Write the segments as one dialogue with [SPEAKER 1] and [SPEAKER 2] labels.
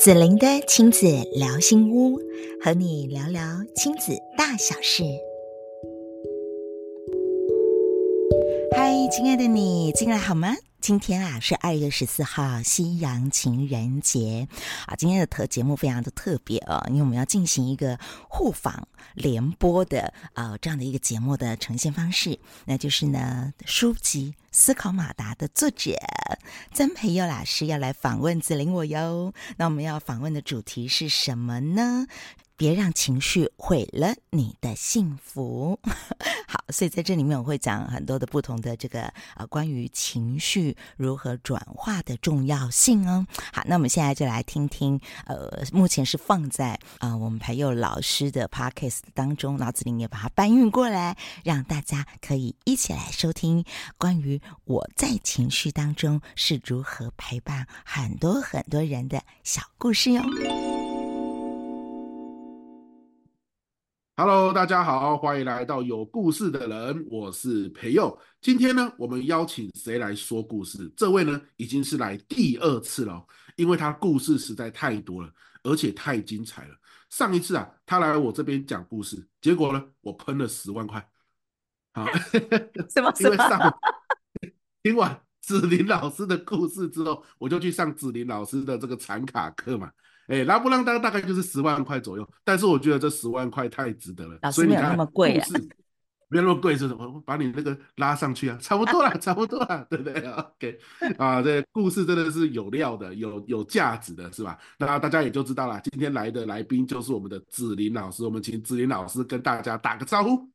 [SPEAKER 1] 子玲的亲子聊心屋，和你聊聊亲子大小事。嗨，亲爱的你，进来好吗？今天啊是二月十四号，西洋情人节啊。今天的特节目非常的特别哦，因为我们要进行一个互访联播的啊这样的一个节目的呈现方式，那就是呢书籍《思考马达》的作者曾培佑老师要来访问子玲我哟。那我们要访问的主题是什么呢？别让情绪毁了你的幸福。好，所以在这里面我会讲很多的不同的这个呃关于情绪如何转化的重要性哦。好，那我们现在就来听听呃，目前是放在呃我们培祐老师的 podcast 当中，脑子里也把它搬运过来，让大家可以一起来收听关于我在情绪当中是如何陪伴很多很多人的小故事哟。
[SPEAKER 2] Hello，大家好，欢迎来到有故事的人，我是培佑。今天呢，我们邀请谁来说故事？这位呢，已经是来第二次了，因为他故事实在太多了，而且太精彩了。上一次啊，他来我这边讲故事，结果呢，我喷了十万块。好，
[SPEAKER 1] 什么？
[SPEAKER 2] 因为上 听完子林老师的故事之后，我就去上子林老师的这个禅卡课嘛。哎，拉布朗当大概就是十万块左右，但是我觉得这十万块太值得了。
[SPEAKER 1] 所以没有那么贵啊，
[SPEAKER 2] 没有那么贵是什么？我把你那个拉上去啊，差不多啦，差不多啦，对不对？OK，啊，这故事真的是有料的，有有价值的，是吧？那大家也就知道了，今天来的来宾就是我们的子林老师，我们请子林老师跟大家打个招呼。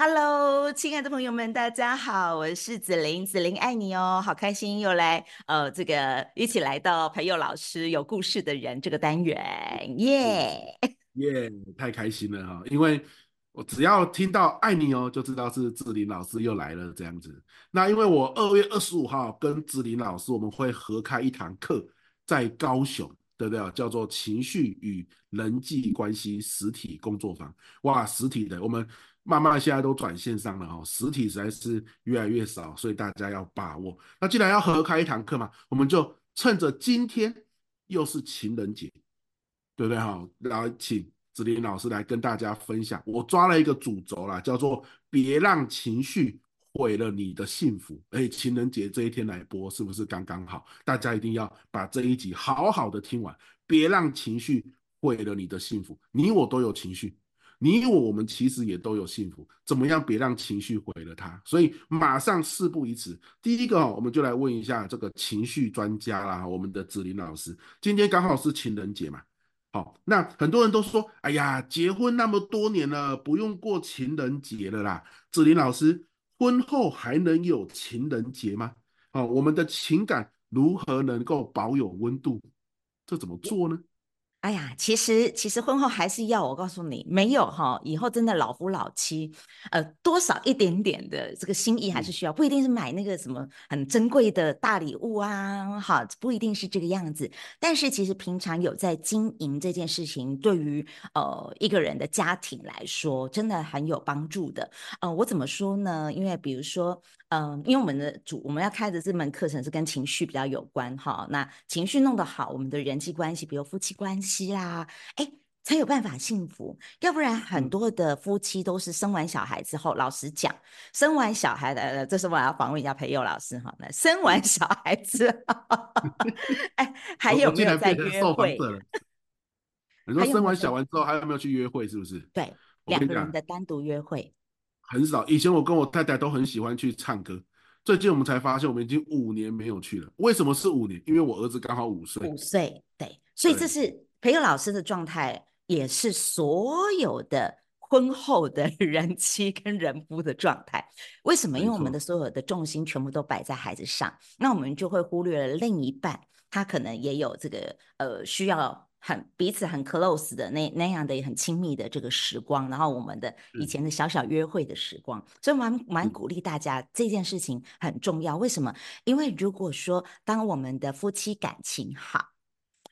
[SPEAKER 1] Hello，亲爱的朋友们，大家好，我是子玲，子玲爱你哦，好开心又来呃，这个一起来到培祐老师有故事的人这个单元，耶
[SPEAKER 2] 耶，太开心了哈，因为我只要听到爱你哦，就知道是子玲老师又来了这样子。那因为我二月二十五号跟子玲老师我们会合开一堂课，在高雄，对不对？叫做情绪与人际关系实体工作坊，哇，实体的我们。慢慢现在都转线上了哈，实体实在是越来越少，所以大家要把握。那既然要合开一堂课嘛，我们就趁着今天又是情人节，对不对哈？来请子林老师来跟大家分享。我抓了一个主轴啦，叫做“别让情绪毁了你的幸福”。哎，情人节这一天来播是不是刚刚好？大家一定要把这一集好好的听完，别让情绪毁了你的幸福。你我都有情绪。你我我们其实也都有幸福，怎么样别让情绪毁了它？所以马上事不宜迟，第一个我们就来问一下这个情绪专家啦，我们的子林老师。今天刚好是情人节嘛，好，那很多人都说，哎呀，结婚那么多年了，不用过情人节了啦。子林老师，婚后还能有情人节吗？好，我们的情感如何能够保有温度？这怎么做呢？
[SPEAKER 1] 哎呀，其实其实婚后还是要我告诉你，没有哈，以后真的老夫老妻，呃，多少一点点的这个心意还是需要，不一定是买那个什么很珍贵的大礼物啊，哈，不一定是这个样子。但是其实平常有在经营这件事情，对于呃一个人的家庭来说，真的很有帮助的。呃，我怎么说呢？因为比如说，嗯、呃，因为我们的主我们要开的这门课程是跟情绪比较有关哈，那情绪弄得好，我们的人际关系，比如夫妻关系。啦，哎，才有办法幸福，要不然很多的夫妻都是生完小孩之后，老实讲，生完小孩的，这是我要访问一下培佑老师哈。那生完小孩之后，哎，还有 没有在约会？
[SPEAKER 2] 你说生完小孩之后还有没有去约会？是不是？
[SPEAKER 1] 对，两个人的单独约会
[SPEAKER 2] 很少。以前我跟我太太都很喜欢去唱歌，最近我们才发现，我们已经五年没有去了。为什么是五年？因为我儿子刚好五岁。
[SPEAKER 1] 五岁，对，所以这是。培友老师的状态也是所有的婚后的 人妻跟人夫的状态。为什么？因为我们的所有的重心全部都摆在孩子上，那我们就会忽略了另一半，他可能也有这个呃需要很彼此很 close 的那那样的很亲密的这个时光，然后我们的以前的小小约会的时光，所以蛮蛮鼓励大家这件事情很重要。为什么？因为如果说当我们的夫妻感情好。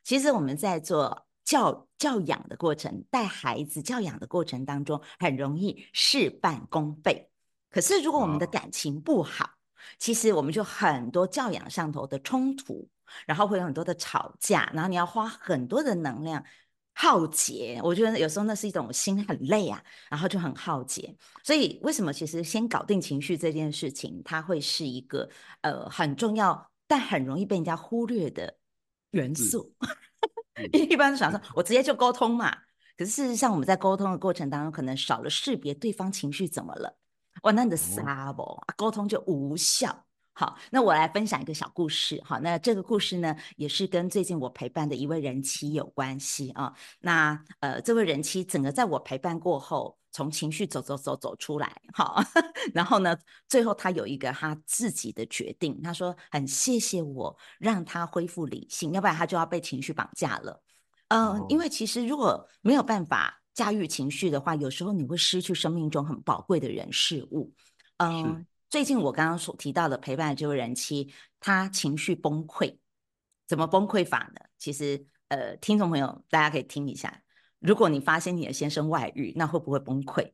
[SPEAKER 1] 其实我们在做教教养的过程，带孩子教养的过程当中，很容易事半功倍。可是如果我们的感情不好，其实我们就很多教养上头的冲突，然后会有很多的吵架，然后你要花很多的能量耗竭。我觉得有时候那是一种心很累啊，然后就很耗竭。所以为什么其实先搞定情绪这件事情，它会是一个呃很重要，但很容易被人家忽略的元素。因为一般都想说，我直接就沟通嘛。可是事实上，我们在沟通的过程当中，可能少了识别对方情绪怎么了。哇，那你的撒不沟通就无效。好，那我来分享一个小故事。好，那这个故事呢，也是跟最近我陪伴的一位人妻有关系啊。那呃，这位人妻整个在我陪伴过后，从情绪走走走走出来，好，然后呢，最后他有一个他自己的决定。他说很谢谢我让他恢复理性，要不然他就要被情绪绑架了。嗯、呃，因为其实如果没有办法驾驭情绪的话，有时候你会失去生命中很宝贵的人事物。嗯、呃。最近我刚刚所提到的陪伴的这位人妻，她情绪崩溃，怎么崩溃法呢？其实，呃，听众朋友大家可以听一下，如果你发现你的先生外遇，那会不会崩溃？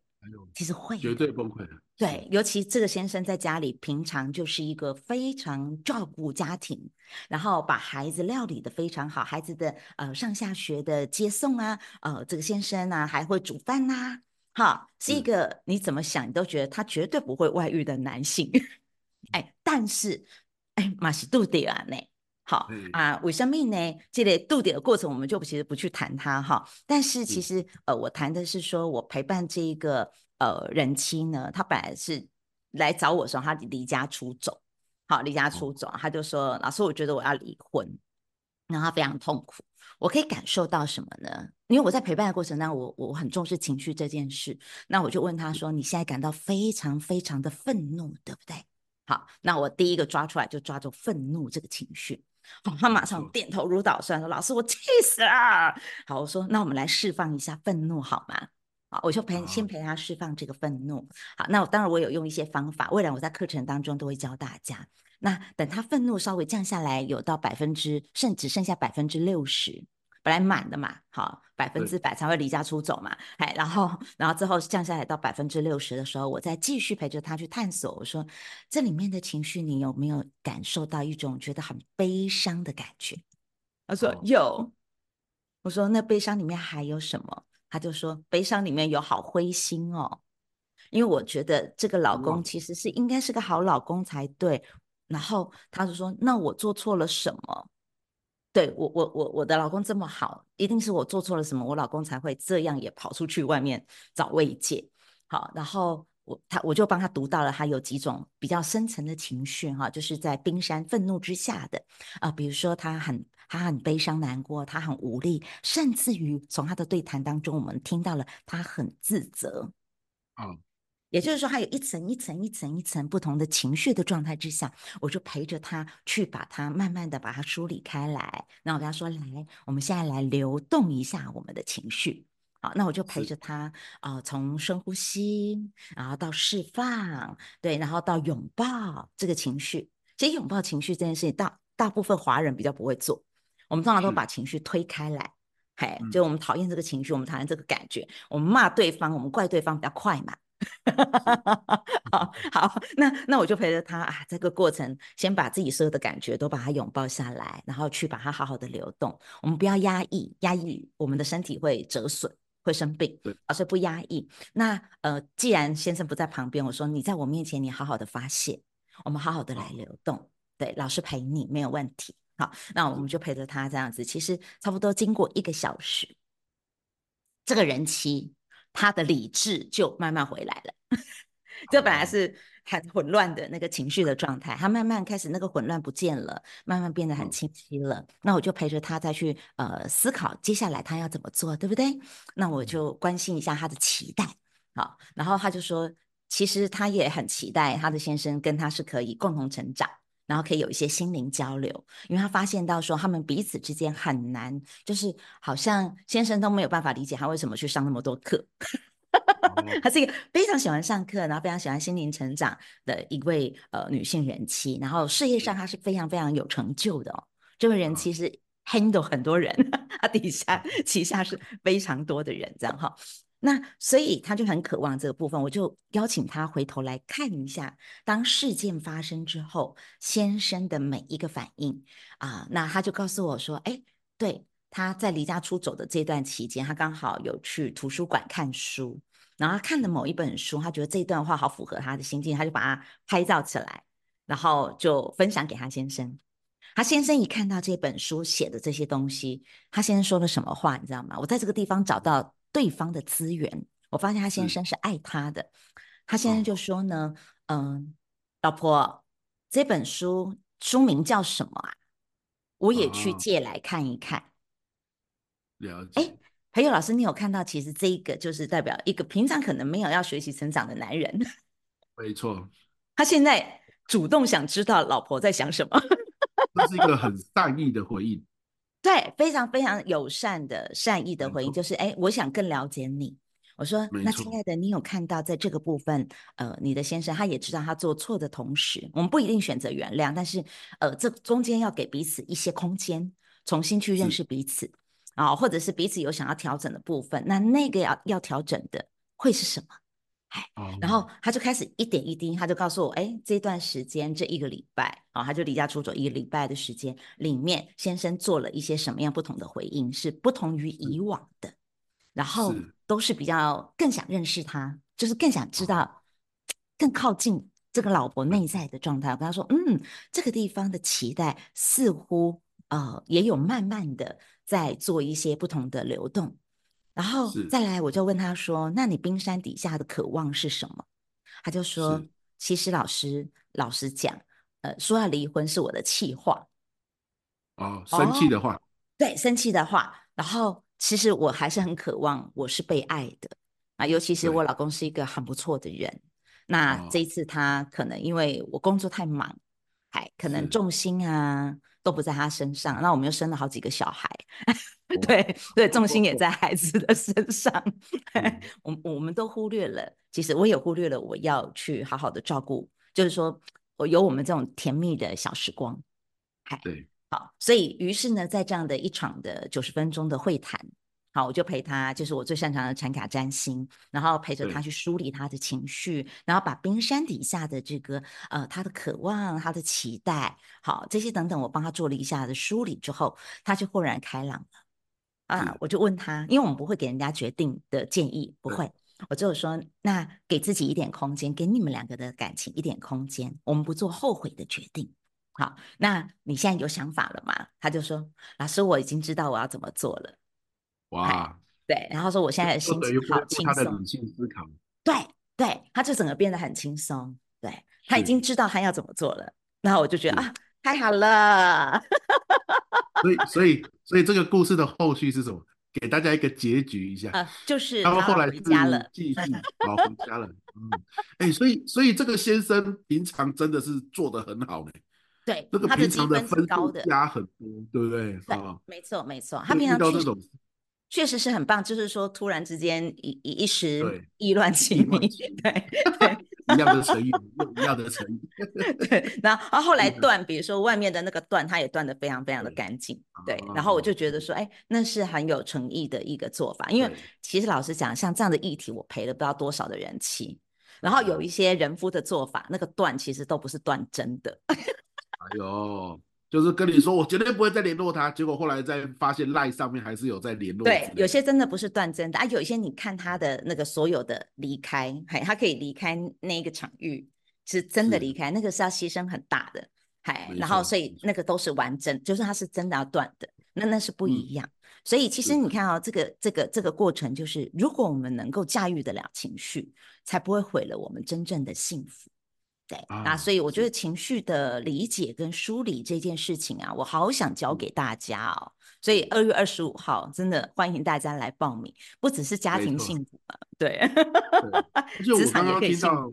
[SPEAKER 1] 其实会，
[SPEAKER 2] 绝对崩溃的。
[SPEAKER 1] 对，尤其这个先生在家里平常就是一个非常照顾家庭，然后把孩子料理得非常好，孩子的呃上下学的接送啊，呃，这个先生呢、啊、还会煮饭呐、啊。哈，是一个你怎么想你都觉得他绝对不会外遇的男性，哎，但是哎，马西杜迪啊呢？好啊，为什么呢？这类度点的过程我们就其实不去谈它哈。但是其实呃，我谈的是说我陪伴这一个呃人妻呢，他本来是来找我说他离家出走，好，离家出走，他就说老师，我觉得我要离婚，然后他非常痛苦。我可以感受到什么呢？因为我在陪伴的过程当中，我我很重视情绪这件事。那我就问他说：“你现在感到非常非常的愤怒，对不对？”好，那我第一个抓出来就抓住愤怒这个情绪。好，他马上点头如捣蒜说：“老师，我气死了。”好，我说：“那我们来释放一下愤怒好吗？”好，我就陪先陪他释放这个愤怒。好，那我当然我有用一些方法，未来我在课程当中都会教大家。那等他愤怒稍微降下来，有到百分之，甚至剩下百分之六十，本来满的嘛，好，百分之百才会离家出走嘛，哎，然后，然后之后降下来到百分之六十的时候，我再继续陪着他去探索。我说，这里面的情绪，你有没有感受到一种觉得很悲伤的感觉？他说有。我说那悲伤里面还有什么？他就说悲伤里面有好灰心哦，因为我觉得这个老公其实是应该是个好老公才对。然后他就说：“那我做错了什么？对，我我我我的老公这么好，一定是我做错了什么，我老公才会这样也跑出去外面找慰藉。”好，然后我他我就帮他读到了他有几种比较深层的情绪哈，就是在冰山愤怒之下的啊，比如说他很他很悲伤难过，他很无力，甚至于从他的对谈当中，我们听到了他很自责。嗯。也就是说，他有一层一层一层一层不同的情绪的状态之下，我就陪着他去把它慢慢的把它梳理开来。那我跟他说：“来，我们现在来流动一下我们的情绪。”好，那我就陪着他啊、呃，从深呼吸，然后到释放，对，然后到拥抱这个情绪。其实拥抱情绪这件事情，大大部分华人比较不会做。我们通常都把情绪推开来，嘿，就我们讨厌这个情绪，我们讨厌这个感觉，我们骂对方，我们怪对方比较快嘛。好好，那那我就陪着他啊，这个过程先把自己所有的感觉都把它拥抱下来，然后去把它好好的流动。我们不要压抑，压抑我们的身体会折损，会生病。对，而是不压抑。那呃，既然先生不在旁边，我说你在我面前，你好好的发泄，我们好好的来流动。对，老师陪你没有问题。好，那我们就陪着他这样子。其实差不多经过一个小时，这个人妻。他的理智就慢慢回来了，这本来是很混乱的那个情绪的状态，他慢慢开始那个混乱不见了，慢慢变得很清晰了。那我就陪着他再去呃思考接下来他要怎么做，对不对？那我就关心一下他的期待，好，然后他就说，其实他也很期待他的先生跟他是可以共同成长。然后可以有一些心灵交流，因为他发现到说他们彼此之间很难，就是好像先生都没有办法理解他为什么去上那么多课。她是一个非常喜欢上课，然后非常喜欢心灵成长的一位呃女性人妻，然后事业上她是非常非常有成就的哦。这位人妻是 handle 很多人，她底下旗下是非常多的人，这样哈。那所以他就很渴望这个部分，我就邀请他回头来看一下，当事件发生之后，先生的每一个反应啊，那他就告诉我说，哎，对，他在离家出走的这段期间，他刚好有去图书馆看书，然后他看了某一本书，他觉得这段话好符合他的心境，他就把它拍照起来，然后就分享给他先生。他先生一看到这本书写的这些东西，他先生说了什么话，你知道吗？我在这个地方找到。对方的资源，我发现他先生是爱他的。他先生就说呢，嗯、老婆，这本书书名叫什么啊？我也去借来看一看。哦、
[SPEAKER 2] 了解。哎，
[SPEAKER 1] 还有老师，你有看到？其实这一个就是代表一个平常可能没有要学习成长的男人。
[SPEAKER 2] 没错。
[SPEAKER 1] 他现在主动想知道老婆在想什么。
[SPEAKER 2] 这是一个很善意的回应。
[SPEAKER 1] 对，非常非常友善的、善意的回应，就是哎，我想更了解你。我说，那亲爱的，你有看到在这个部分，呃，你的先生他也知道他做错的同时，我们不一定选择原谅，但是呃，这中间要给彼此一些空间，重新去认识彼此啊、哦，或者是彼此有想要调整的部分，那那个要要调整的会是什么？哎，然后他就开始一点一滴，他就告诉我，哎，这段时间这一个礼拜啊、哦，他就离家出走一个礼拜的时间里面，先生做了一些什么样不同的回应，是不同于以往的，然后都是比较更想认识他，就是更想知道，更靠近这个老婆内在的状态。我跟他说，嗯，这个地方的期待似乎呃也有慢慢的在做一些不同的流动。然后再来，我就问他说：“那你冰山底下的渴望是什么？”他就说：“其实老师，老实讲，呃，说要离婚是我的气话。”
[SPEAKER 2] 哦，生气的话。哦，
[SPEAKER 1] 对，生气的话。然后其实我还是很渴望我是被爱的啊，尤其是我老公是一个很不错的人。那这一次他可能因为我工作太忙，还可能重心啊。都不在他身上，那我们又生了好几个小孩，哦、对 对，重心也在孩子的身上，嗯、我我们都忽略了，其实我也忽略了我要去好好的照顾，就是说我有我们这种甜蜜的小时光，
[SPEAKER 2] 对，
[SPEAKER 1] 好，所以于是呢，在这样的一场的九十分钟的会谈。好，我就陪他，就是我最擅长的产卡占星，然后陪着他去梳理他的情绪，然后把冰山底下的这个呃他的渴望、他的期待，好这些等等，我帮他做了一下的梳理之后，他就豁然开朗了。啊，我就问他，因为我们不会给人家决定的建议，不会，我就说，那给自己一点空间，给你们两个的感情一点空间，我们不做后悔的决定。好，那你现在有想法了吗？他就说，老师，我已经知道我要怎么做了。
[SPEAKER 2] 哇，
[SPEAKER 1] 对，然后说我现在的心情好轻松，他的
[SPEAKER 2] 理性思考，
[SPEAKER 1] 对对，他就整个变得很轻松，对，他已经知道他要怎么做了，然后我就觉得啊，太好了，
[SPEAKER 2] 所以所以所以这个故事的后续是什么？给大家一个结局一下，
[SPEAKER 1] 呃，就是
[SPEAKER 2] 他们后来
[SPEAKER 1] 回家了，
[SPEAKER 2] 继续好回家了，嗯，哎，所以所以这个先生平常真的是做的很好呢，
[SPEAKER 1] 对，
[SPEAKER 2] 这个平常的分
[SPEAKER 1] 高的
[SPEAKER 2] 加很多，对不对？
[SPEAKER 1] 对，没错没错，他平常
[SPEAKER 2] 遇到这种。
[SPEAKER 1] 确实是很棒，就是说突然之间一一一时意乱情迷，对对，
[SPEAKER 2] 一样的成语，一样的成语。
[SPEAKER 1] 对，然后然后后来断，比如说外面的那个断，它也断得非常非常的干净，对。对，然后我就觉得说，哎，那是很有诚意的一个做法，因为其实老实讲，像这样的议题，我赔了不知道多少的人气。然后有一些人夫的做法，那个断其实都不是断真的。哎
[SPEAKER 2] 呦。就是跟你说，我绝对不会再联络他。结果后来再发现赖上面还是有在联络。
[SPEAKER 1] 对，有些真的不是断真的啊，有一些你看他的那个所有的离开，嘿，他可以离开那一个场域，是真的离开，那个是要牺牲很大的，嘿，然后所以那个都是完整，就是他是真的要断的，那那是不一样。嗯、所以其实你看啊、哦，这个这个这个过程，就是如果我们能够驾驭得了情绪，才不会毁了我们真正的幸福。对，啊，那所以我觉得情绪的理解跟梳理这件事情啊，我好想教给大家哦。所以二月二十五号真的欢迎大家来报名，不只是家庭幸福啊，对。
[SPEAKER 2] 就我刚刚听到，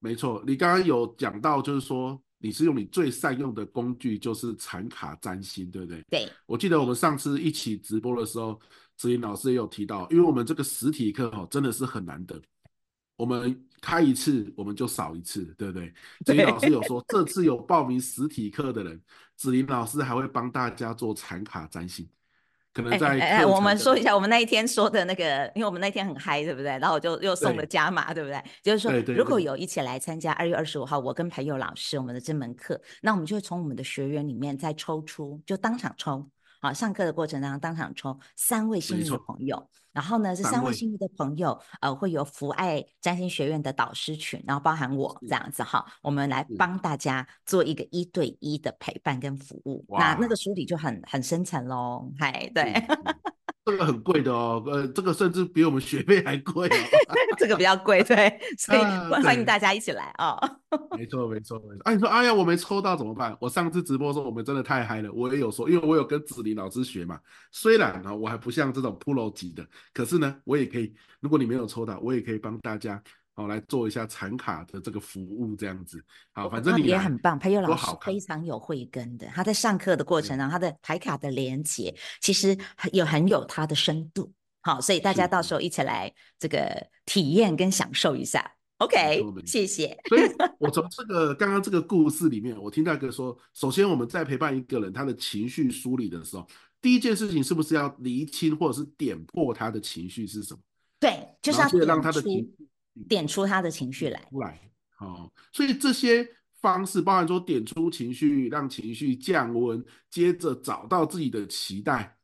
[SPEAKER 2] 没错，你刚刚有讲到，就是说你是用你最善用的工具，就是产卡占星，对不对？
[SPEAKER 1] 对。
[SPEAKER 2] 我记得我们上次一起直播的时候，子玲老师也有提到，因为我们这个实体课哦，真的是很难得。我们开一次，我们就少一次，对不对？子林老师有说，这次有报名实体课的人，子林老师还会帮大家做禅卡占星。可能在、
[SPEAKER 1] 哎哎，我们说一下，我们那一天说的那个，因为我们那天很嗨，对不对？然后我就又送了加码，对，对不对？就是说，如果有一起来参加二月二十五号我跟朋友老师我们的这门课，那我们就会从我们的学员里面再抽出，就当场抽。好，上课的过程当中当场抽三位幸运的朋友，然后呢，这三位幸运的朋友，呃，会有福爱占星学院的导师群，然后包含我这样子哈，我们来帮大家做一个一对一的陪伴跟服务。那那个。书里就很很深层喽，嗨，对。
[SPEAKER 2] 这个很贵的哦，呃，这个甚至比我们学费还贵哦。
[SPEAKER 1] 这个比较贵，对，所以欢迎大家一起来哦。
[SPEAKER 2] 没错，没错，没错。哎，你说，哎呀，我没抽到怎么办？我上次直播说我们真的太嗨了，我也有说，因为我有跟子林老师学嘛。虽然呢，我还不像这种 Pro 级的，可是呢，我也可以。如果你没有抽到，我也可以帮大家。好，来做一下产卡的这个服务，这样子。好，反正你
[SPEAKER 1] 也很棒。培祐老师非常有慧根的，他在上课的过程中，他的牌卡的连接其实有很有他的深度。好，所以大家到时候一起来这个体验跟享受一下。OK，谢谢。
[SPEAKER 2] 所以 我从这个刚刚这个故事里面，我听到一个说，首先我们在陪伴一个人他的情绪梳理的时候，第一件事情是不是要厘清或者是点破他的情绪是什么？
[SPEAKER 1] 对，就是要
[SPEAKER 2] 让他的情绪。
[SPEAKER 1] 点出他的情绪来，
[SPEAKER 2] 出来，好，所以这些方式，包含说点出情绪，让情绪降温，接着找到自己的期待，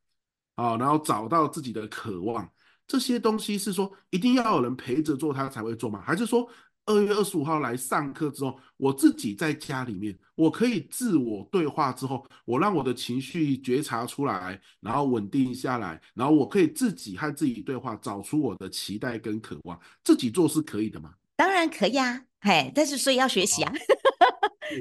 [SPEAKER 2] 啊，然后找到自己的渴望，这些东西是说一定要有人陪着做，他才会做吗？还是说二月二十五号来上课之后，我自己在家里面，我可以自我对话之后，我让我的情绪觉察出来，然后稳定下来，然后我可以自己和自己对话，找出我的期待跟渴望，自己做是可以的吗？
[SPEAKER 1] 当然可以啊，嘿，但是所以要学习啊。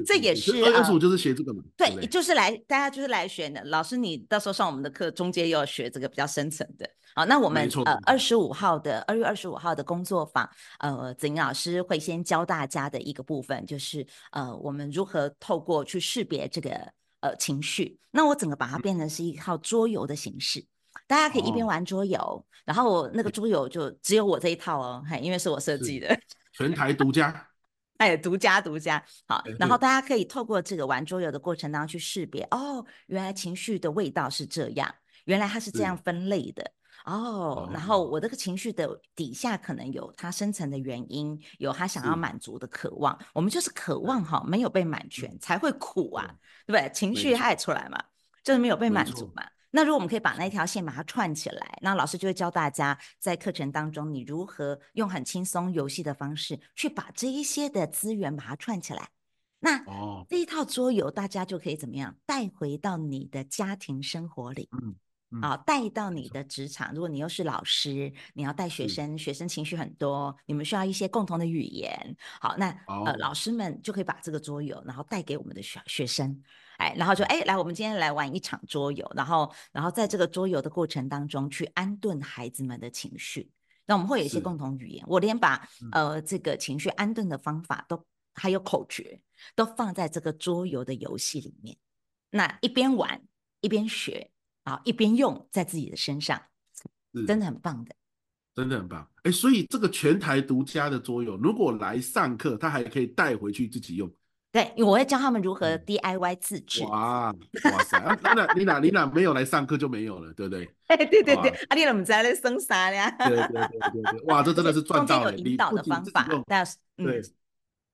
[SPEAKER 1] 这也是
[SPEAKER 2] 二月二十五就是学这个嘛？
[SPEAKER 1] 对，对，就是来大家就是来学的。老师，你到时候上我们的课，中间又要学这个比较深层的。好，那我们呃二十五号的二月二十五号的工作坊，呃，子琳老师会先教大家的一个部分，就是呃我们如何透过去识别这个呃情绪。那我整个把它变成是一套桌游的形式，嗯、大家可以一边玩桌游，哦、然后我那个桌游就只有我这一套哦，嘿，因为是我设计的，
[SPEAKER 2] 全台独家。
[SPEAKER 1] 哎，独家独家，好，然后大家可以透过这个玩桌游的过程当中去识别，哦，原来情绪的味道是这样，原来它是这样分类的，哦，然后我这个情绪的底下可能有它深层的原因，有他想要满足的渴望，我们就是渴望哈，没有被满全才会苦啊，对不对？情绪它也出来嘛，就是没有被满足嘛。那如果我们可以把那一条线把它串起来，那老师就会教大家在课程当中，你如何用很轻松游戏的方式去把这一些的资源把它串起来。那这一套桌游，大家就可以怎么样带回到你的家庭生活里，嗯，嗯啊，带到你的职场。如果你又是老师，你要带学生，学生情绪很多，你们需要一些共同的语言。好，那呃，老师们就可以把这个桌游，然后带给我们的学学生。哎，然后就哎，来，我们今天来玩一场桌游，然后，然后在这个桌游的过程当中去安顿孩子们的情绪。那我们会有一些共同语言，我连把呃这个情绪安顿的方法都还有口诀都放在这个桌游的游戏里面。那一边玩一边学啊，一边用在自己的身上，真的很棒的，
[SPEAKER 2] 真的很棒。哎，所以这个全台独家的桌游，如果来上课，他还可以带回去自己用。
[SPEAKER 1] 对，我会教他们如何 DIY 自制。
[SPEAKER 2] 哇哇塞！啊，那你哪你哪没有来上课就没有了，对不对？
[SPEAKER 1] 哎，对对对，啊，你怎么在那生啥呢？
[SPEAKER 2] 对对对对对，哇，这真的是赚到了！
[SPEAKER 1] 有引导的方法，
[SPEAKER 2] 对，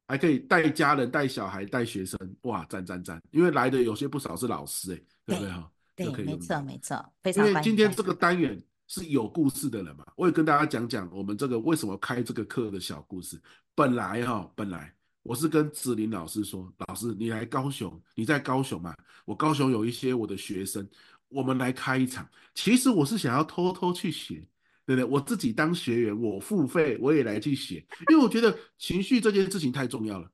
[SPEAKER 2] 还可以带家人、带小孩、带学生，哇，赞赞赞！因为来的有些不少是老师，哎，对不对哈？
[SPEAKER 1] 对，没错没错，非常。
[SPEAKER 2] 因为今天这个单元是有故事的人嘛，我也跟大家讲讲我们这个为什么开这个课的小故事。本来哈，本来。我是跟子林老师说，老师你来高雄，你在高雄嘛？我高雄有一些我的学生，我们来开一场。其实我是想要偷偷去学，对不对？我自己当学员，我付费，我也来去写，因为我觉得情绪这件事情太重要了，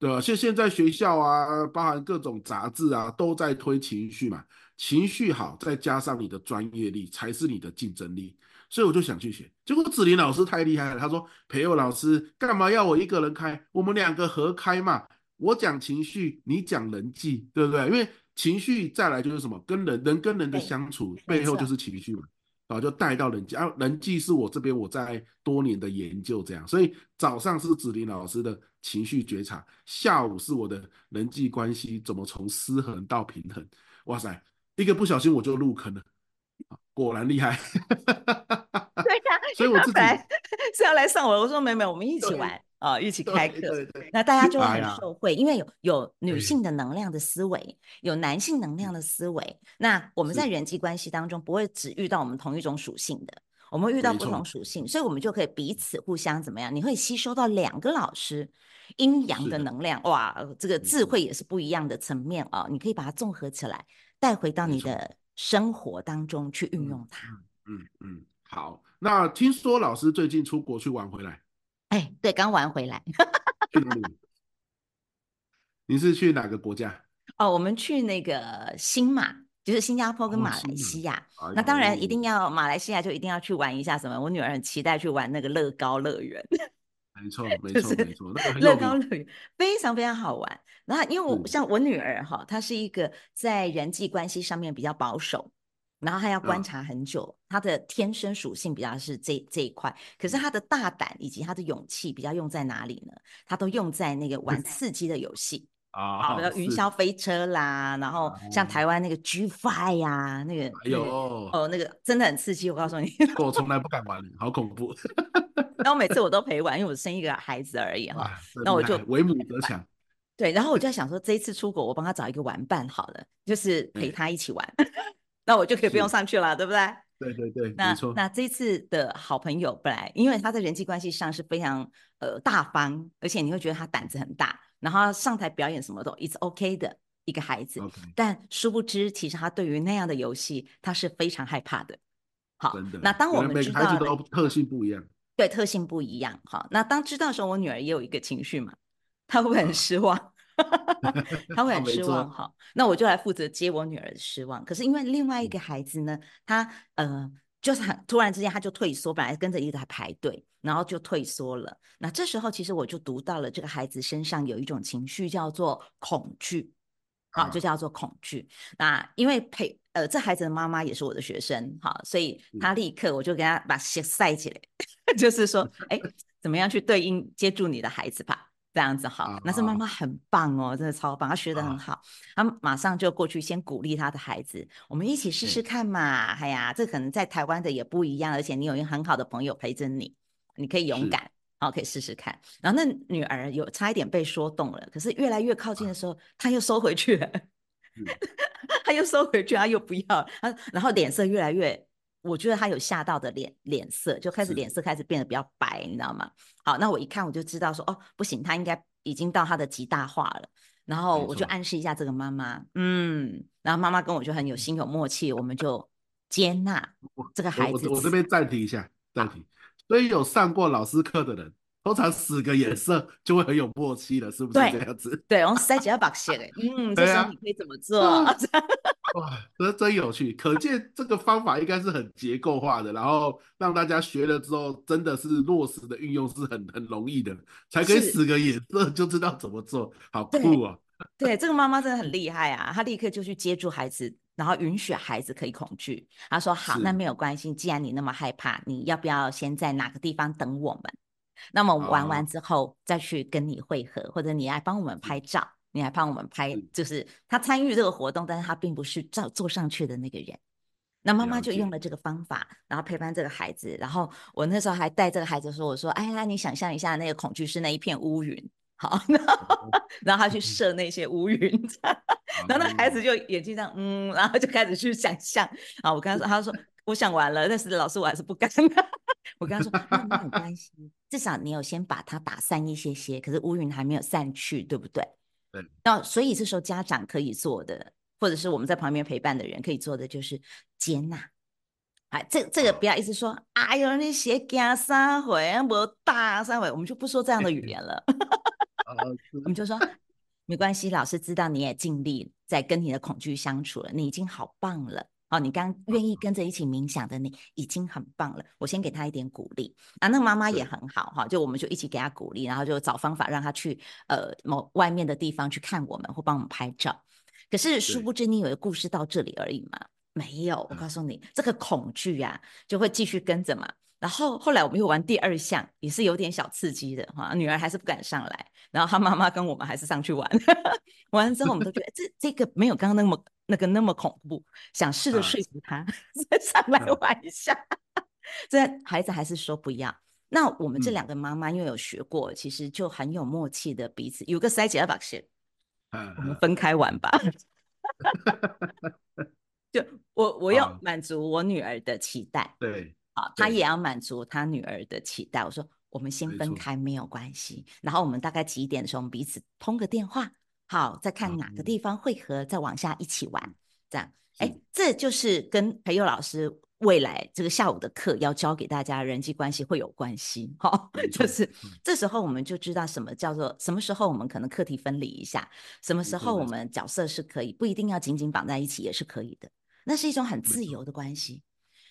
[SPEAKER 2] 对吧？现现在学校啊，包含各种杂志啊，都在推情绪嘛，情绪好，再加上你的专业力，才是你的竞争力。所以我就想去学，结果子林老师太厉害了。他说：“培佑老师干嘛要我一个人开？我们两个合开嘛。我讲情绪，你讲人际，对不对？因为情绪再来就是什么，跟人人跟人的相处背后就是情绪嘛。然后就带到人际啊，人际是我这边我在多年的研究这样。所以早上是子林老师的情绪觉察，下午是我的人际关系怎么从失衡到平衡。哇塞，一个不小心我就入坑了。”果然厉害。
[SPEAKER 1] 对呀、啊，
[SPEAKER 2] 所以我自己
[SPEAKER 1] 是要来上我，我说没没，我们一起玩啊、哦，一起开课。对对对，那大家就会很受惠，因为有有女性的能量的思维，有男性能量的思维。那我们在人际关系当中，不会只遇到我们同一种属性的，我们会遇到不同属性，所以我们就可以彼此互相怎么样？你会吸收到两个老师阴阳的能量，哇，这个智慧也是不一样的层面啊、哦！你可以把它综合起来，带回到你的生活当中去运用它。
[SPEAKER 2] 嗯嗯。嗯好，那听说老师最近出国去玩回来？
[SPEAKER 1] 哎，对，刚玩回来。
[SPEAKER 2] 去哪里？你是去哪个国家？
[SPEAKER 1] 哦，我们去那个新马，就是新加坡跟马来西亚。哦、那当然一定要马来西亚就一定要去玩一下什么？我女儿很期待去玩那个乐高乐园。
[SPEAKER 2] 没错，没错，没错，那个
[SPEAKER 1] 乐高乐园非常非常好玩。然后因为我像我女儿哈，她是一个在人际关系上面比较保守。然后她要观察很久，他、哦、的天生属性比较是这这一块，可是她的大胆以及她的勇气比较用在哪里呢？她都用在那个玩 刺激的游戏啊，比如云霄飞车啦，然后像台湾那个 G Five 呀、啊，那个哎呦哦，那个真的很刺激，我告诉你，
[SPEAKER 2] 我从来不敢玩，好恐怖。
[SPEAKER 1] 然后每次我都陪玩，因为我生一个孩子而已哈，那我就
[SPEAKER 2] 为母则强。
[SPEAKER 1] 对，然后我就在想说，这一次出国我帮他找一个玩伴好了，就是陪他一起玩。那我就可以不用上去了，对不对？
[SPEAKER 2] 对对对，
[SPEAKER 1] 那。那这次的好朋友本来，因为他在人际关系上是非常呃大方，而且你会觉得他胆子很大，然后上台表演什么都 it's OK 的一个孩子。Okay. 但殊不知，其实他对于那样的游戏，他是非常害怕的。好，那当我们知道，每个孩子都
[SPEAKER 2] 特性不一样。
[SPEAKER 1] 对，特性不一样。好，那当知道的时候，我女儿也有一个情绪嘛，她会很失望。她会很失望好，那我就来负责接我女儿的失望。可是因为另外一个孩子呢，他呃就是很突然之间他就退缩，本来跟着一个排队，然后就退缩了。那这时候其实我就读到了这个孩子身上有一种情绪叫做恐惧，好，就叫做恐惧。那因为陪呃这孩子的妈妈也是我的学生，好，所以他立刻我就给他把鞋塞起来，就是说，哎，怎么样去对应接住你的孩子吧。这样子好，那是妈妈很棒哦，真的超棒，她学得很好，她马上就过去先鼓励她的孩子，我们一起试试看嘛。哎呀，这可能在台湾的也不一样，而且你有一个很好的朋友陪着你，你可以勇敢，好，可以试试看。然后那女儿有差一点被说动了，可是越来越靠近的时候，她又收回去了，她又收回去，他又不要，他然后脸色越来越。我觉得他有吓到的脸脸色，就开始脸色开始变得比较白，你知道吗？好，那我一看我就知道说，哦，不行，他应该已经到他的极大化了。然后我就暗示一下这个妈妈，嗯，然后妈妈跟我就很有心有默契，我们就接纳这个孩子。
[SPEAKER 2] 我我，我这边暂停一下，暂停。所以有上过老师课的人，通常使个眼色就会很有默契了，是不是这样子？
[SPEAKER 1] 对，我们塞几要把线嘞，嗯，这时候你可以怎么做？
[SPEAKER 2] 哇，这真有趣！可见这个方法应该是很结构化的，然后让大家学了之后，真的是落实的运用是很很容易的，才可以使个眼色就知道怎么做，好酷啊！
[SPEAKER 1] 对，这个妈妈真的很厉害啊，她立刻就去接住孩子，然后允许孩子可以恐惧。她说：“好，那没有关系，既然你那么害怕，你要不要先在哪个地方等我们？那么玩完之后再去跟你会合，或者你来帮我们拍照。”你还帮我们拍，就是他参与这个活动，但是他并不是照坐上去的那个人。那妈妈就用了这个方法，然后陪伴这个孩子。然后我那时候还带这个孩子说：“我说，哎，那你想象一下，那个恐惧是那一片乌云，好，然后，然后他去射那些乌云，然后那孩子就眼睛这样，嗯，然后就开始去想象。啊，我跟他说，他说我想完了，但是老师我还是不敢。我跟他说，那没有关系，至少你有先把它打散一些些，可是乌云还没有散去，对不对？”
[SPEAKER 2] 对，
[SPEAKER 1] 那所以这时候家长可以做的，或者是我们在旁边陪伴的人可以做的，就是接纳。哎，这这个不要一直说，哎呦，你写惊三回，我大三回，我们就不说这样的语言了。我们就说没关系，老师知道你也尽力在跟你的恐惧相处了，你已经好棒了。哦，你刚愿意跟着一起冥想的你已经很棒了，我先给他一点鼓励啊。那妈妈也很好哈，就我们就一起给他鼓励，然后就找方法让他去呃某外面的地方去看我们或帮我们拍照。可是殊不知你以为故事到这里而已嘛？没有，我告诉你，这个恐惧呀就会继续跟着嘛。然后后来我们又玩第二项，也是有点小刺激的哈。女儿还是不敢上来，然后她妈妈跟我们还是上去玩。玩完之后我们都觉得这这个没有刚刚那么。那个那么恐怖，想试着说服他 再、啊、上来玩一下。这孩子还是说不要。那我们这两个妈妈因为有学过，嗯、其实就很有默契的彼此有个塞姐阿巴谢，我们分开玩吧。就我我要满足我女儿的期待，
[SPEAKER 2] 对，
[SPEAKER 1] 啊，她也要满足她女儿的期待。我说我们先分开没有关系，然后我们大概几点的时候，我们彼此通个电话，好，再看哪个地方汇合，再往下一起玩，这样，哎，这就是跟培佑老师。未来这个下午的课要教给大家人际关系会有关系，哈，就是这时候我们就知道什么叫做什么时候我们可能课题分离一下，什么时候我们角色是可以不一定要紧紧绑在一起也是可以的，那是一种很自由的关系，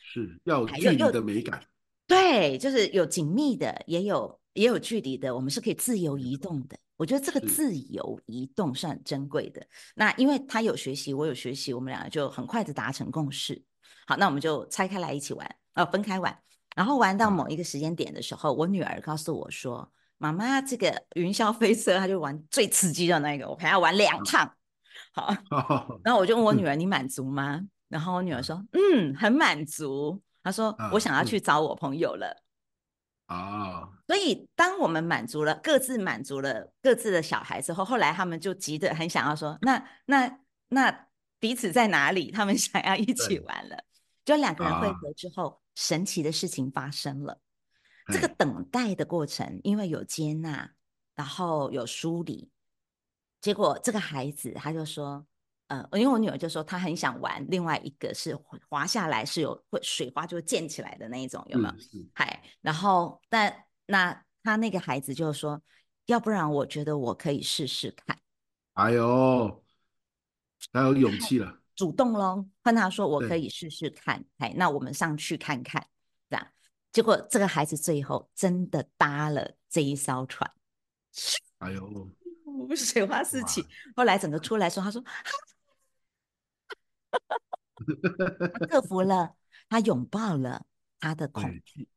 [SPEAKER 2] 是要有距离的美感，
[SPEAKER 1] 对，就是有紧密的，也有也有距离的，我们是可以自由移动的。我觉得这个自由移动是很珍贵的。那因为他有学习，我有学习，我们两个就很快的达成共识。好，那我们就拆开来一起玩，哦，分开玩，然后玩到某一个时间点的时候，我女儿告诉我说：“妈妈，这个云霄飞车，她就玩最刺激的那个，我陪她玩两趟。”好，然后我就问我女儿：“你满足吗？”然后我女儿说：“嗯，很满足。”她说：“我想要去找我朋友了。”啊，所以当我们满足了各自满足了各自的小孩之后，后来他们就急得很想要说：“那那那彼此在哪里？”他们 想要一起玩了。就两个人汇合之后，啊、神奇的事情发生了。这个等待的过程，因为有接纳，然后有梳理，结果这个孩子他就说，呃，因为我女儿就说她很想玩，另外一个是滑下来是有会水花就会溅起来的那一种，有没有？嗨，然后但那他那个孩子就说，要不然我觉得我可以试试看。
[SPEAKER 2] 哎呦，他有勇气了。
[SPEAKER 1] 主动喽，跟他说我可以试试看，哎，那我们上去看看，这样，结果这个孩子最后真的搭了这一艘船，
[SPEAKER 2] 哎呦，
[SPEAKER 1] 水花四起，后来整个出来说，他说，他 克服了，他拥抱了他的恐惧，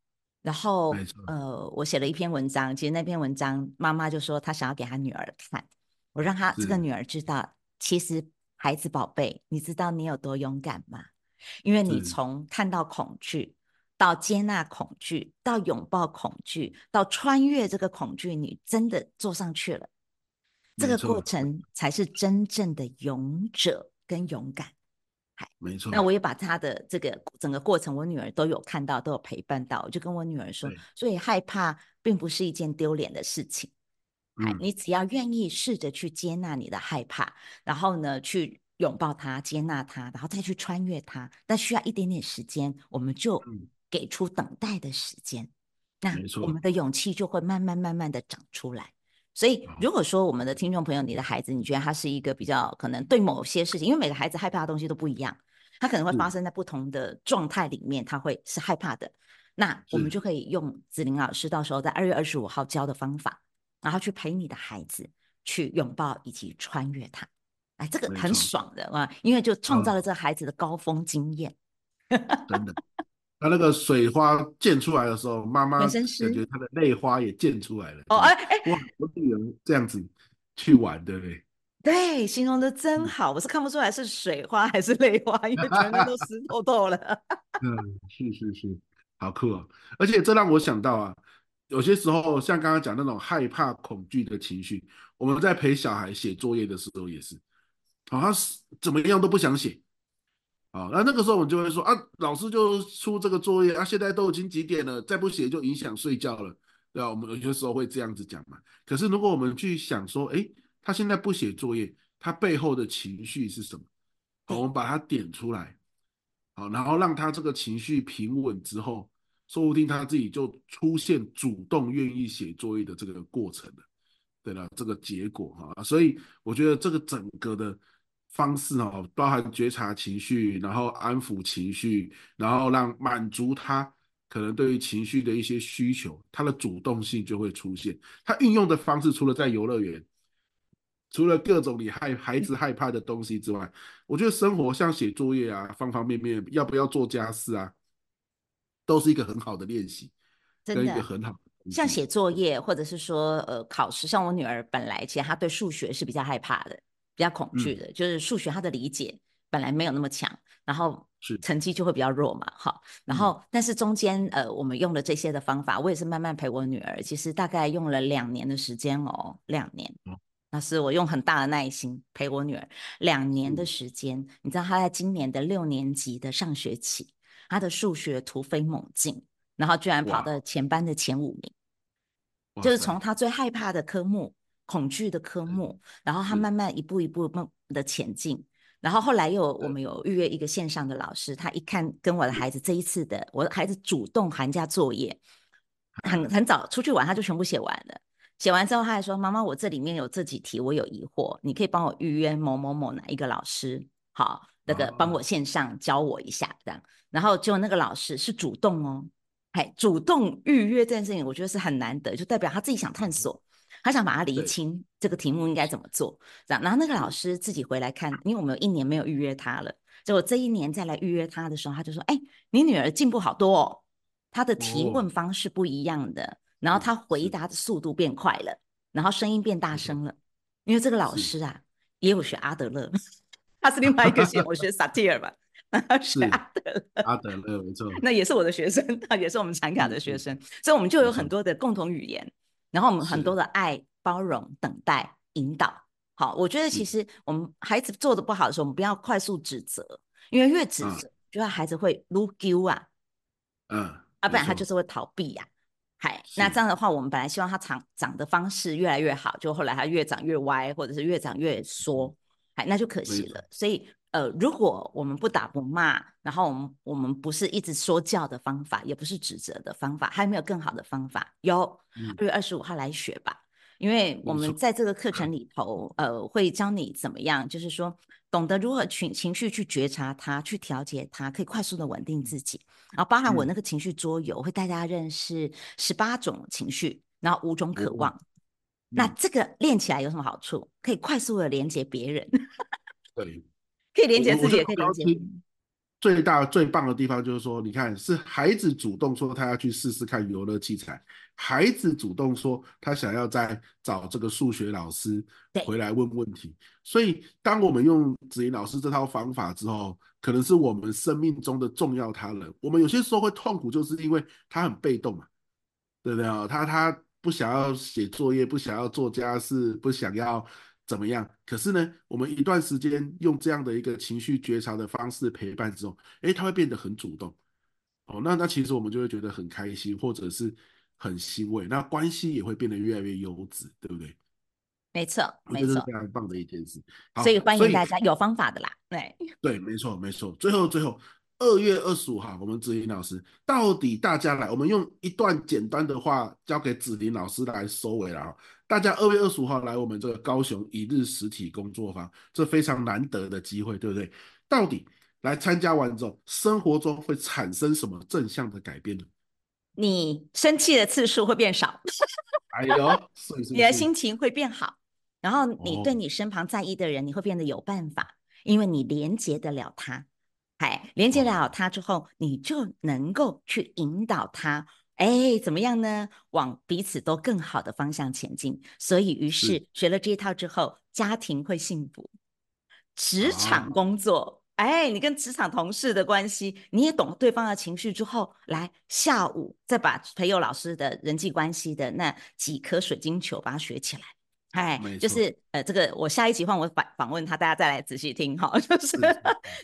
[SPEAKER 1] 然后呃，我写了一篇文章，其实那篇文章妈妈就说她想要给她女儿看，我让她这个女儿知道，其实。孩子宝贝，你知道你有多勇敢吗？因为你从看到恐惧，到接纳恐惧，到拥抱恐惧，到穿越这个恐惧，你真的坐上去了。这个过程才是真正的勇者跟勇敢。
[SPEAKER 2] 没错。
[SPEAKER 1] 那我也把他的这个整个过程，我女儿都有看到，都有陪伴到。我就跟我女儿说，所以害怕并不是一件丢脸的事情。哎，你只要愿意试着去接纳你的害怕，然后呢，去拥抱它、接纳它，然后再去穿越它，但需要一点点时间，我们就给出等待的时间。那我们的勇气就会慢慢、慢慢的长出来。所以，如果说我们的听众朋友，你的孩子，你觉得他是一个比较可能对某些事情，因为每个孩子害怕的东西都不一样，他可能会发生在不同的状态里面，他会是害怕的。那我们就可以用子玲老师到时候在二月二十五号教的方法。然后去陪你的孩子去拥抱以及穿越它，哎，这个很爽的啊，因为就创造了这个孩子的高峰经验。
[SPEAKER 2] 真的，他那个水花溅出来的时候，妈妈感觉他的泪花也溅出来了。哦，哎哎，哇，我女儿这样子去玩，对不对？
[SPEAKER 1] 对，形容的真好，我是看不出来是水花还是泪花，因为全部都湿透透了。
[SPEAKER 2] 嗯，是是是，好酷哦！而且这让我想到啊。有些时候，像刚刚讲那种害怕、恐惧的情绪，我们在陪小孩写作业的时候也是，好、哦，他怎么样都不想写，啊、那那个时候我们就会说啊，老师就出这个作业啊，现在都已经几点了，再不写就影响睡觉了，对吧？我们有些时候会这样子讲嘛。可是如果我们去想说，哎，他现在不写作业，他背后的情绪是什么？好，我们把它点出来，好，然后让他这个情绪平稳之后。说不定他自己就出现主动愿意写作业的这个过程了，对了，这个结果哈，所以我觉得这个整个的方式哦，包含觉察情绪，然后安抚情绪，然后让满足他可能对于情绪的一些需求，他的主动性就会出现。他运用的方式，除了在游乐园，除了各种你害孩子害怕的东西之外，我觉得生活像写作业啊，方方面面，要不要做家事啊？都是一个很好的练习，真的一个很好。
[SPEAKER 1] 像写作业，或者是说呃考试，像我女儿本来其实她对数学是比较害怕的，比较恐惧的，嗯、就是数学她的理解本来没有那么强，然后
[SPEAKER 2] 是。
[SPEAKER 1] 成绩就会比较弱嘛，好，然后、嗯、但是中间呃，我们用了这些的方法，我也是慢慢陪我女儿，其实大概用了两年的时间哦，两年，嗯、那是我用很大的耐心陪我女儿。两年的时间，嗯、你知道她在今年的六年级的上学期，她的数学突飞猛进，然后居然跑到前班的前五名，就是从她最害怕的科目、恐惧的科目，然后他慢慢一步一步慢的前进。然后后来又我们有预约一个线上的老师，他一看跟我的孩子这一次的，我的孩子主动寒假作业，很很早出去玩，他就全部写完了。写完之后，他还说：“妈妈，我这里面有这几题，我有疑惑，你可以帮我预约某某某哪一个老师，好，那个帮我线上教我一下这样。”然后结果那个老师是主动哦，还主动预约这件事情，我觉得是很难得，就代表他自己想探索。他想把它厘清，这个题目应该怎么做，这样。然后那个老师自己回来看，因为我们有一年没有预约他了，结果这一年再来预约他的时候，他就说：“哎，你女儿进步好多哦，她的提问方式不一样的，然后她回答的速度变快了，然后声音变大声了。因为这个老师啊，也有学阿德勒，他是另外一个学，我学萨提尔吧，是阿德勒，
[SPEAKER 2] 阿德勒没错，
[SPEAKER 1] 那也是我的学生，他 也是我们产卡的学生，所以我们就有很多的共同语言。”然后我们很多的爱、包容、等待、引导。好，我觉得其实我们孩子做的不好的时候，我们不要快速指责，因为越指责，觉得孩子会撸丢啊，嗯，啊，不然他就是会逃避呀。嗨，那这样的话，我们本来希望他长长的方式越来越好，就后来他越长越歪，或者是越长越缩，哎，那就可惜了。所以。呃，如果我们不打不骂，然后我们我们不是一直说教的方法，也不是指责的方法，还有没有更好的方法？有，二月二十五号来学吧，因为我们在这个课程里头，呃，会教你怎么样，就是说懂得如何情情绪去觉察它，去调节它，可以快速的稳定自己。然后包含我那个情绪桌游，会带大家认识十八种情绪，然后五种渴望。那这个练起来有什么好处？可以快速的连接别人。
[SPEAKER 2] 对。
[SPEAKER 1] 可以连接自己，也可以连接。
[SPEAKER 2] 最大最棒的地方就是说，你看，是孩子主动说他要去试试看游乐器材，孩子主动说他想要再找这个数学老师回来问问题。所以，当我们用子怡老师这套方法之后，可能是我们生命中的重要他人。我们有些时候会痛苦，就是因为他很被动嘛，对不对啊？他他不想要写作业，不想要做家事，不想要。怎么样？可是呢，我们一段时间用这样的一个情绪觉察的方式陪伴之后，诶，他会变得很主动。哦，那那其实我们就会觉得很开心，或者是很欣慰，那关系也会变得越来越优质，对不对？
[SPEAKER 1] 没错，没错，
[SPEAKER 2] 这是非常棒的一件事。
[SPEAKER 1] 所以欢迎大家有方法的啦，对
[SPEAKER 2] 对，没错没错。最后最后，二月二十五号，我们子林老师到底大家来，我们用一段简单的话交给子林老师来收尾了啊。大家二月二十五号来我们这个高雄一日实体工作坊，这非常难得的机会，对不对？到底来参加完之后，生活中会产生什么正向的改变呢？
[SPEAKER 1] 你生气的次数会变少，
[SPEAKER 2] 哎呦，
[SPEAKER 1] 你的心情会变好，然后你对你身旁在意的人，你会变得有办法，因为你连接得了他，哎，连接了他之后，你就能够去引导他。哎，怎么样呢？往彼此都更好的方向前进。所以，于是学了这一套之后，家庭会幸福。职场工作，啊、哎，你跟职场同事的关系，你也懂对方的情绪之后，来下午再把培佑老师的人际关系的那几颗水晶球把它学起来。哎，就是呃，这个我下一集换我访访问他，大家再来仔细听哈。就是，是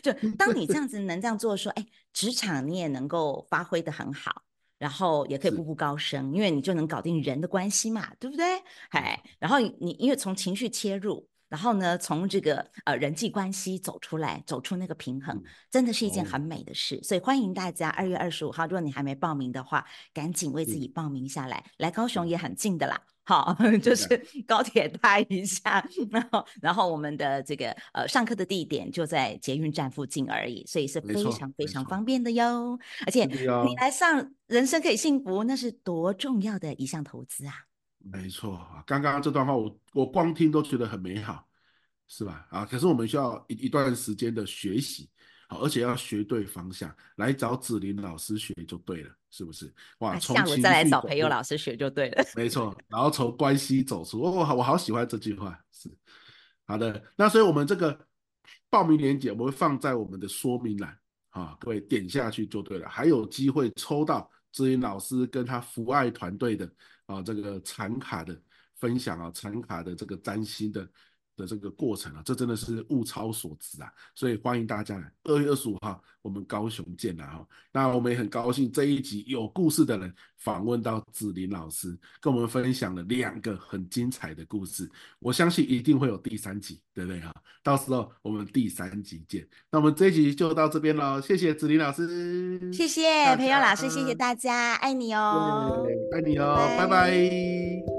[SPEAKER 1] 就当你这 样子能这样做说，哎，职场你也能够发挥得很好。然后也可以步步高升，因为你就能搞定人的关系嘛，对不对？哎，然后你因为从情绪切入，然后呢，从这个呃人际关系走出来，走出那个平衡，真的是一件很美的事。所以欢迎大家二月二十五号，如果你还没报名的话，赶紧为自己报名下来。来高雄也很近的啦。好，就是 高铁搭一下，然后然后我们的这个呃上课的地点就在捷运站附近而已，所以是非常非常方便的哟。而且你来上人生可以幸福，那是多重要的一项投资啊！
[SPEAKER 2] 没错，刚刚这段话我我光听都觉得很美好，是吧？啊，可是我们需要一一段时间的学习。好，而且要学对方向，来找子林老师学就对了，是不是？哇，从下午
[SPEAKER 1] 再来找培佑老师学就对了。
[SPEAKER 2] 没错，然后从关系走出，我、哦、我好喜欢这句话，是好的。那所以我们这个报名链接我们会放在我们的说明栏啊，各位点下去就对了，还有机会抽到志林老师跟他福爱团队的啊这个产卡的分享啊，产卡的这个占星的。的这个过程啊，这真的是物超所值啊！所以欢迎大家来，二月二十五号我们高雄见了哈。那我们也很高兴这一集有故事的人访问到子林老师，跟我们分享了两个很精彩的故事。我相信一定会有第三集，对不对哈？到时候我们第三集见。那我们这一集就到这边了，谢谢子林老师，
[SPEAKER 1] 谢谢培祐老师，谢谢大家，爱你哦，
[SPEAKER 2] 爱你哦，拜拜。拜拜